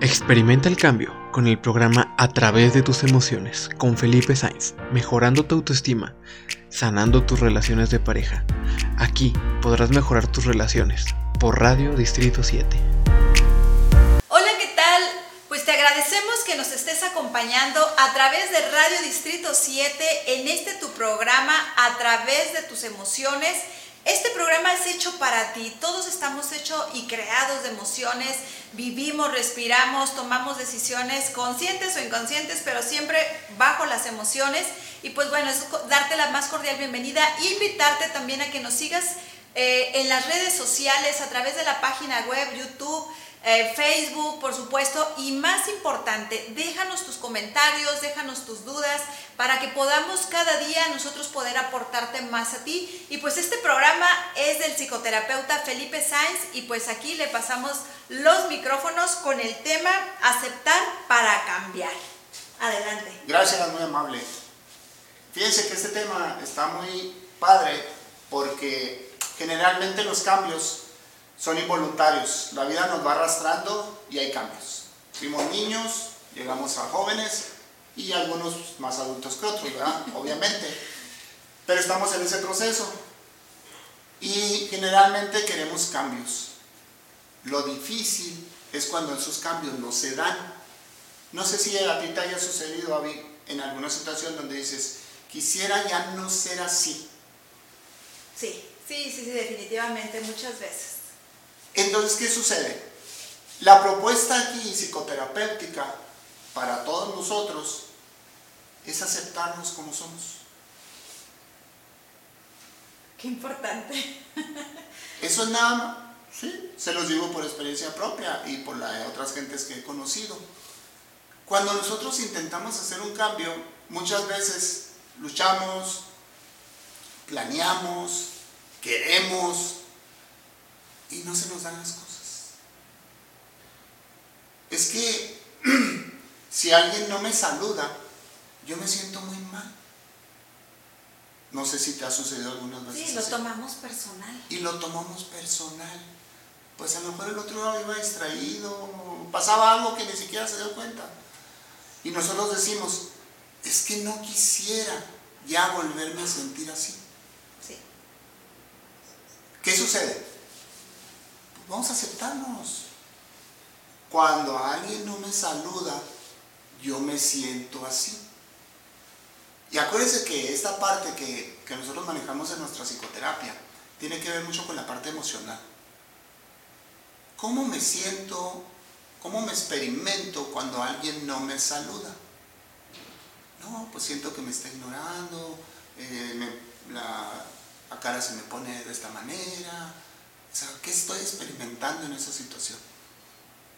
Experimenta el cambio con el programa A través de tus emociones con Felipe Sainz, mejorando tu autoestima, sanando tus relaciones de pareja. Aquí podrás mejorar tus relaciones por Radio Distrito 7. Hola, ¿qué tal? Pues te agradecemos que nos estés acompañando a través de Radio Distrito 7 en este tu programa A través de tus emociones. Este programa es hecho para ti, todos estamos hechos y creados de emociones, vivimos, respiramos, tomamos decisiones conscientes o inconscientes, pero siempre bajo las emociones. Y pues bueno, es darte la más cordial bienvenida invitarte también a que nos sigas eh, en las redes sociales, a través de la página web, YouTube, eh, Facebook, por supuesto, y más importante, déjanos tus comentarios, déjanos tus dudas para que podamos cada día nosotros poder aportarte más a ti. Y pues este programa es del psicoterapeuta Felipe Sainz y pues aquí le pasamos los micrófonos con el tema aceptar para cambiar. Adelante. Gracias, muy amable. Fíjense que este tema está muy padre porque generalmente los cambios son involuntarios. La vida nos va arrastrando y hay cambios. Fuimos niños, llegamos a jóvenes y algunos más adultos que otros, ¿verdad? Obviamente. Pero estamos en ese proceso y generalmente queremos cambios. Lo difícil es cuando esos cambios no se dan. No sé si a ti te haya sucedido, Avi, en alguna situación donde dices, quisiera ya no ser así. Sí, sí, sí, sí, definitivamente, muchas veces. Entonces, ¿qué sucede? La propuesta aquí psicoterapéutica para todos nosotros es aceptarnos como somos. Qué importante. Eso es nada, sí, se los digo por experiencia propia y por la de otras gentes que he conocido. Cuando nosotros intentamos hacer un cambio, muchas veces luchamos, planeamos, queremos, y no se nos dan las cosas. Es que si alguien no me saluda, yo me siento muy mal. No sé si te ha sucedido algunas veces. Sí, lo tomamos personal. Y lo tomamos personal. Pues a lo mejor el otro lado iba distraído, pasaba algo que ni siquiera se dio cuenta. Y nosotros decimos, es que no quisiera ya volverme a sentir así. Sí. ¿Qué sucede? Vamos a aceptarnos. Cuando alguien no me saluda, yo me siento así. Y acuérdense que esta parte que, que, nosotros manejamos en nuestra psicoterapia tiene que ver mucho con la parte emocional. ¿Cómo me siento, cómo me experimento cuando alguien no me saluda? No, pues siento que me está ignorando, eh, la cara se me pone de esta manera, o ¿qué estoy experimentando en esa situación?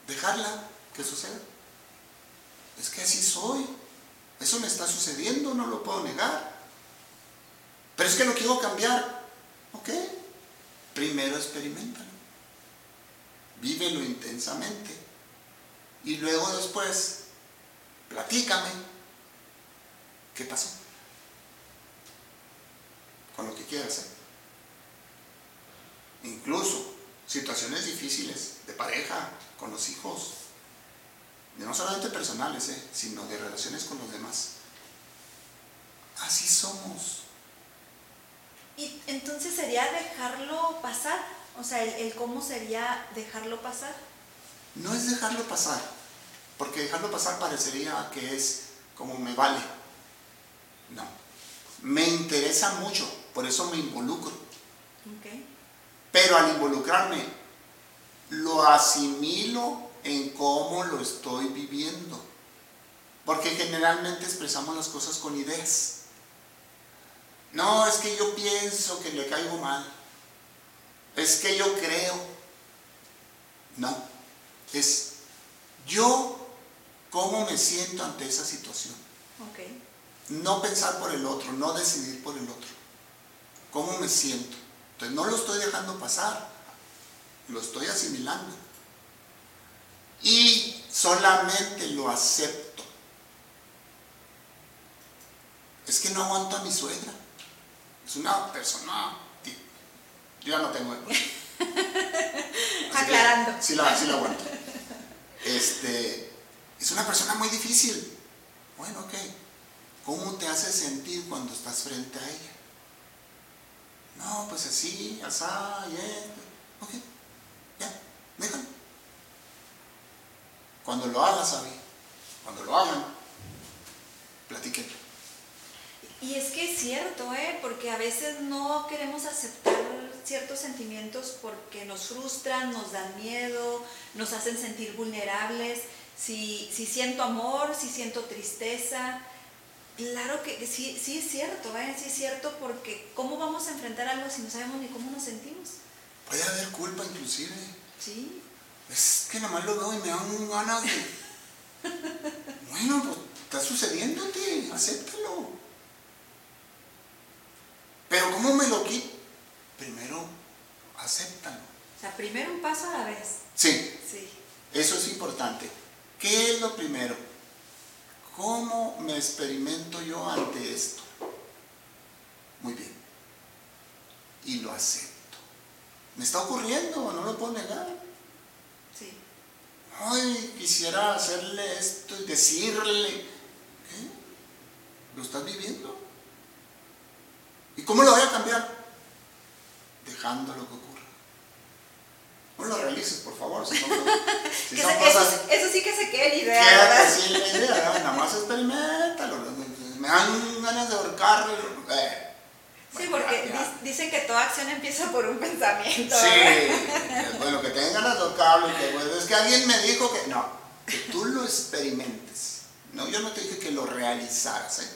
Dejarla que suceda. Es que así soy. Eso me está sucediendo, no lo puedo negar. Pero es que no quiero cambiar. Ok. Primero experimentalo. Vívelo intensamente. Y luego después, platícame. ¿Qué pasó? Con lo que quieras hacer incluso situaciones difíciles de pareja, con los hijos, no solamente personales, ¿eh? sino de relaciones con los demás. Así somos. Y entonces sería dejarlo pasar, o sea, el, el, cómo sería dejarlo pasar. No es dejarlo pasar, porque dejarlo pasar parecería que es como me vale. No, me interesa mucho, por eso me involucro. Okay. Pero al involucrarme, lo asimilo en cómo lo estoy viviendo. Porque generalmente expresamos las cosas con ideas. No, es que yo pienso que le caigo mal. Es que yo creo. No, es yo cómo me siento ante esa situación. Okay. No pensar por el otro, no decidir por el otro. ¿Cómo me siento? Entonces no lo estoy dejando pasar, lo estoy asimilando. Y solamente lo acepto. Es que no aguanto a mi suegra. Es una persona. Yo ya no tengo. Aclarando. Sí la, sí la aguanto. este, es una persona muy difícil. Bueno, ok. ¿Cómo te hace sentir cuando estás frente a ella? Pues así, asá, yeah. Ok, ya, déjalo. Cuando lo hagas, Abby, cuando lo hagan, platiquen. Y es que es cierto, ¿eh? porque a veces no queremos aceptar ciertos sentimientos porque nos frustran, nos dan miedo, nos hacen sentir vulnerables. Si, si siento amor, si siento tristeza, claro que sí, sí es cierto, ¿eh? sí es cierto porque ¿cómo vamos a enfrentar algo si no sabemos ni cómo nos sentimos? Puede haber culpa inclusive. Sí. Es que nomás lo veo y me dan ganas de... bueno, pues está sucediéndote, acéptalo. Pero ¿cómo me lo quito? Primero, acéptalo. O sea, primero un paso a la vez. Sí, Sí. eso es importante. ¿Qué es lo primero? ¿Cómo me experimento yo ante esto? Muy bien. Y lo acepto. Me está ocurriendo, no lo puedo negar. Sí. Ay, quisiera hacerle esto y decirle. ¿Qué? ¿Lo estás viviendo? ¿Y cómo lo voy a cambiar? Dejándolo que ocurra. No lo realices, por favor. Si, no, si Que son se- cosas- eso, eso sí que se quede en idea, la idea, nada más experimentalo. Me dan ganas de ahorcarlo. Eh, Sí, porque ya, ya. dis- dicen que toda acción empieza por un pensamiento. Sí, bueno, que tengan ganas de ahorcarlo que, bueno, es que alguien me dijo que. No, que tú lo experimentes. No, yo no te dije que lo realizaras, ¿eh?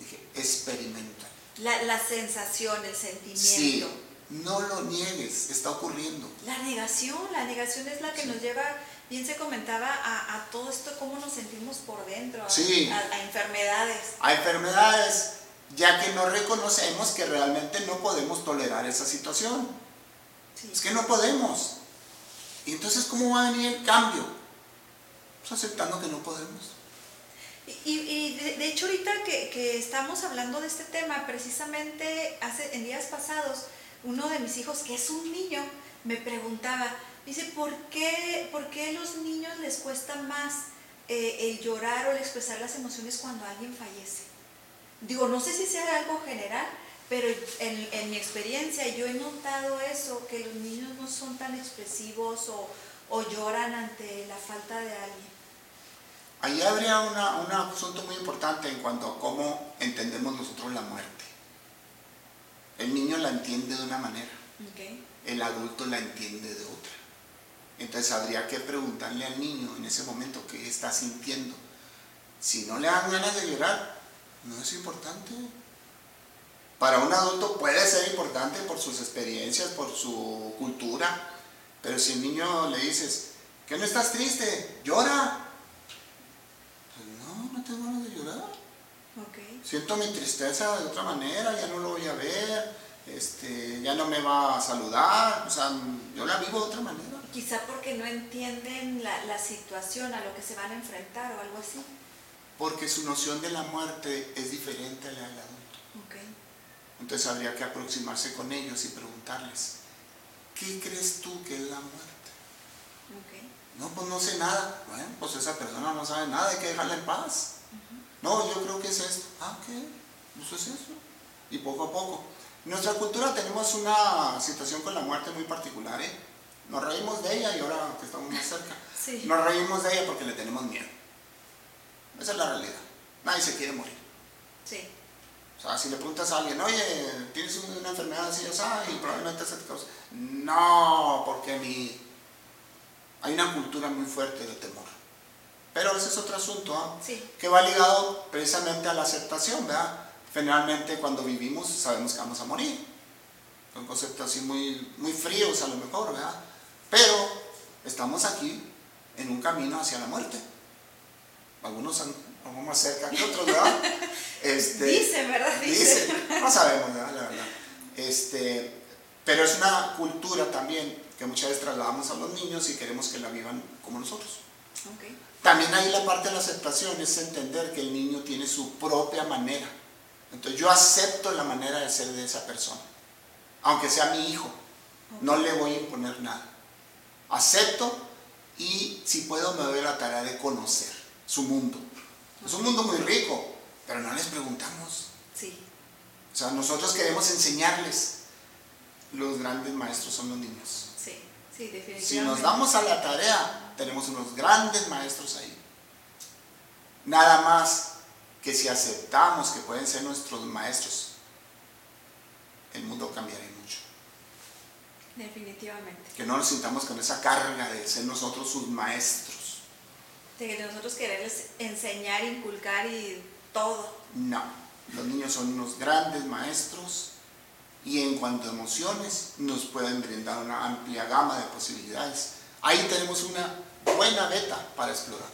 dije experimenta. La, la sensación, el Sí, sentimiento. No lo niegues, está ocurriendo. La negación, la negación es la que Sí. nos lleva, bien se comentaba, a, a todo esto, cómo nos sentimos por dentro, a- Sí. a, a enfermedades. Hay enfermedades, ya que no reconocemos que realmente no podemos tolerar esa situación. Sí. Es que no podemos. Y entonces, ¿cómo va a venir el cambio? Pues aceptando que no podemos. Y, y de, de hecho ahorita que, que estamos hablando de este tema, precisamente hace, en días pasados, uno de mis hijos, que es un niño, me preguntaba, dice, ¿por qué, por qué los niños les cuesta más eh, el llorar o el expresar las emociones cuando alguien fallece? Digo, no sé si sea algo general, pero en, mi experiencia yo he notado eso, que los niños no son tan expresivos o, lloran ante la falta de alguien. Ahí habría un asunto muy importante en cuanto a cómo entendemos nosotros la muerte. El niño la entiende de una manera, Okay. el adulto la entiende de otra. Entonces habría que preguntarle al niño en ese momento qué está sintiendo. Si no le dan ganas de llorar, no es importante. Para un adulto puede ser importante por sus experiencias, por su cultura, pero si al niño le dices, que no estás triste, llora. Pues no, no tengo ganas de llorar. Okay. Siento mi tristeza de otra manera, ya no lo voy a ver, este, ya no me va a saludar, o sea, yo la vivo de otra manera. Quizá porque no entienden la, la situación a lo que se van a enfrentar o algo así. Porque su noción de la muerte es diferente a la del adulto. Okay. Entonces habría que aproximarse con ellos y preguntarles, ¿qué crees tú que es la muerte? Okay. No, pues no sé nada. Bueno, pues esa persona no sabe nada, hay que dejarla en paz. No, yo creo que es esto. Ah, ok, pues es eso. Y poco a poco. En nuestra cultura tenemos una situación con la muerte muy particular, ¿eh? Nos reímos de ella y ahora que estamos más cerca, Sí. nos reímos de ella porque le tenemos miedo. Esa es la realidad. Nadie se quiere morir. Sí. O sea, si le preguntas a alguien, oye, ¿tienes una enfermedad así o sea, y probablemente se te causa. No, porque mi... hay una cultura muy fuerte de temor. Pero ese es otro asunto, ¿ah? Sí. que va ligado precisamente a la aceptación, ¿verdad? Generalmente cuando vivimos sabemos que vamos a morir. Son conceptos así muy, muy fríos a lo mejor, ¿verdad? Pero estamos aquí en un camino hacia la muerte. Algunos han- vamos más cerca que otros, ¿verdad? Este, Dicen, ¿verdad? Dicen. Dicen, no sabemos, ¿verdad? la verdad. Este, pero es una cultura también que muchas veces trasladamos a los niños y queremos que la vivan como nosotros. Okay. También ahí la parte de la aceptación es entender que el niño tiene su propia manera. Entonces yo acepto la manera de ser de esa persona, aunque sea mi hijo. No le voy a imponer nada. Acepto y si puedo me doy la tarea de conocer su mundo. Es un mundo muy rico, pero no les preguntamos. Sí. O sea, nosotros queremos enseñarles. Los grandes maestros son los niños. Sí, sí, definitivamente. Si nos damos a la tarea, tenemos unos grandes maestros ahí. Nada más que si aceptamos que pueden ser nuestros maestros, el mundo cambiará mucho. Definitivamente. Que no nos sintamos con esa carga de ser nosotros sus maestros. De que nosotros queremos enseñar, inculcar y todo. No, los niños son unos grandes maestros y en cuanto a emociones nos pueden brindar una amplia gama de posibilidades. Ahí tenemos una buena beta para explorar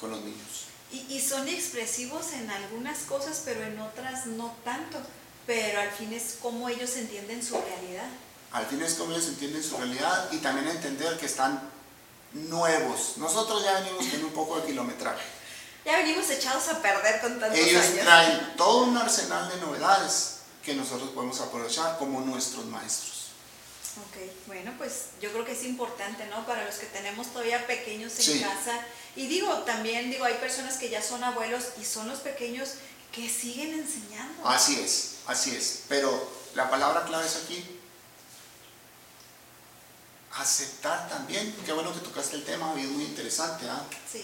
con los niños. Y, y son expresivos en algunas cosas, pero en otras no tanto. Pero al fin es como ellos entienden su realidad. Al fin es como ellos entienden su realidad y también entender que están nuevos. Nosotros ya venimos con un poco de kilometraje. Ya venimos echados a perder con tantos Ellos años. traen todo un arsenal de novedades que nosotros podemos aprovechar como nuestros maestros. Ok, bueno, pues yo creo que es importante, ¿no? Para los que tenemos todavía pequeños en Sí. casa. Y digo, también digo, hay personas que ya son abuelos y son los pequeños que siguen enseñando. Así es, así es. Pero la palabra clave es aquí. Aceptar también, qué bueno que tocaste el tema, es muy interesante, ¿ah? Sí,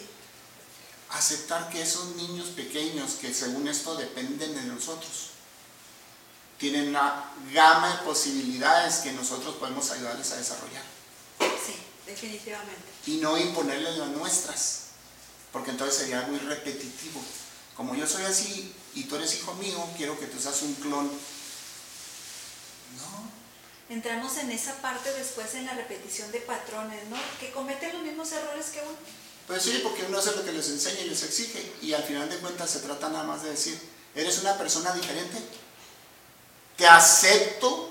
aceptar que esos niños pequeños que según esto dependen de nosotros, tienen una gama de posibilidades que nosotros podemos ayudarles a desarrollar sí, definitivamente. y no imponerles las nuestras, porque entonces sería muy repetitivo. Como yo soy así y tú eres hijo mío, quiero que tú seas un clon. No, Entramos en esa parte después en la repetición de patrones, ¿no? Que cometen los mismos errores que uno. pues sí, porque uno hace lo que les enseña y les exige y al final de cuentas se trata nada más de decir, ¿eres una persona diferente? Te acepto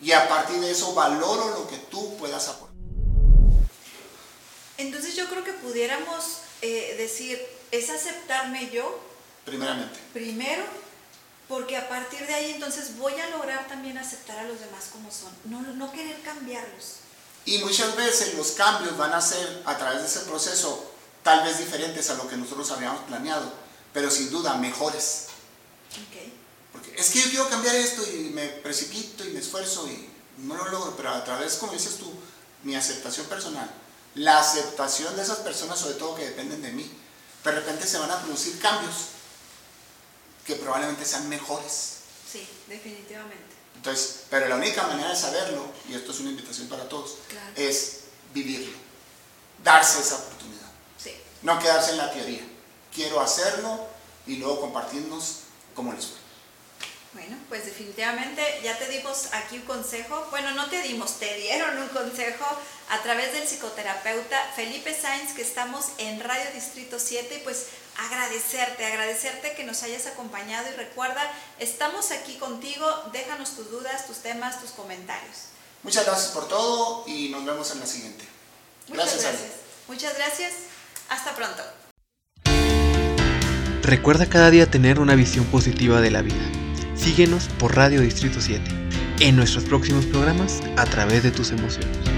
y a partir de eso valoro lo que tú puedas aportar. Entonces yo creo que pudiéramos eh, decir, es aceptarme yo Primeramente. primero, porque a partir de ahí entonces voy a lograr también aceptar a los demás como son, no, no querer cambiarlos. Y muchas veces los cambios van a ser a través de ese proceso tal vez diferentes a lo que nosotros habíamos planeado, pero sin duda mejores. Ok. Porque es que yo quiero cambiar esto y me precipito y me esfuerzo y no lo logro, pero a través, como dices tú, mi aceptación personal, la aceptación de esas personas, sobre todo que dependen de mí, de repente se van a producir cambios que probablemente sean mejores. Sí, definitivamente. Entonces, pero la única manera de saberlo, y esto es una invitación para todos, Claro. es vivirlo, darse esa oportunidad, Sí. no quedarse en la teoría. Quiero hacerlo y luego compartirnos cómo les fue. Bueno, pues definitivamente ya te dimos aquí un consejo. Bueno, no te dimos, te dieron un consejo a través del psicoterapeuta Felipe Sainz, que estamos en Radio Distrito 7. Y pues agradecerte, agradecerte que nos hayas acompañado. Y recuerda, estamos aquí contigo. Déjanos tus dudas, tus temas, tus comentarios. Muchas gracias por todo y nos vemos en la siguiente. Muchas Gracias, Ale. gracias. Muchas gracias. Hasta pronto. Recuerda cada día tener una visión positiva de la vida. Síguenos por Radio Distrito 7 en nuestros próximos programas a través de tus emociones.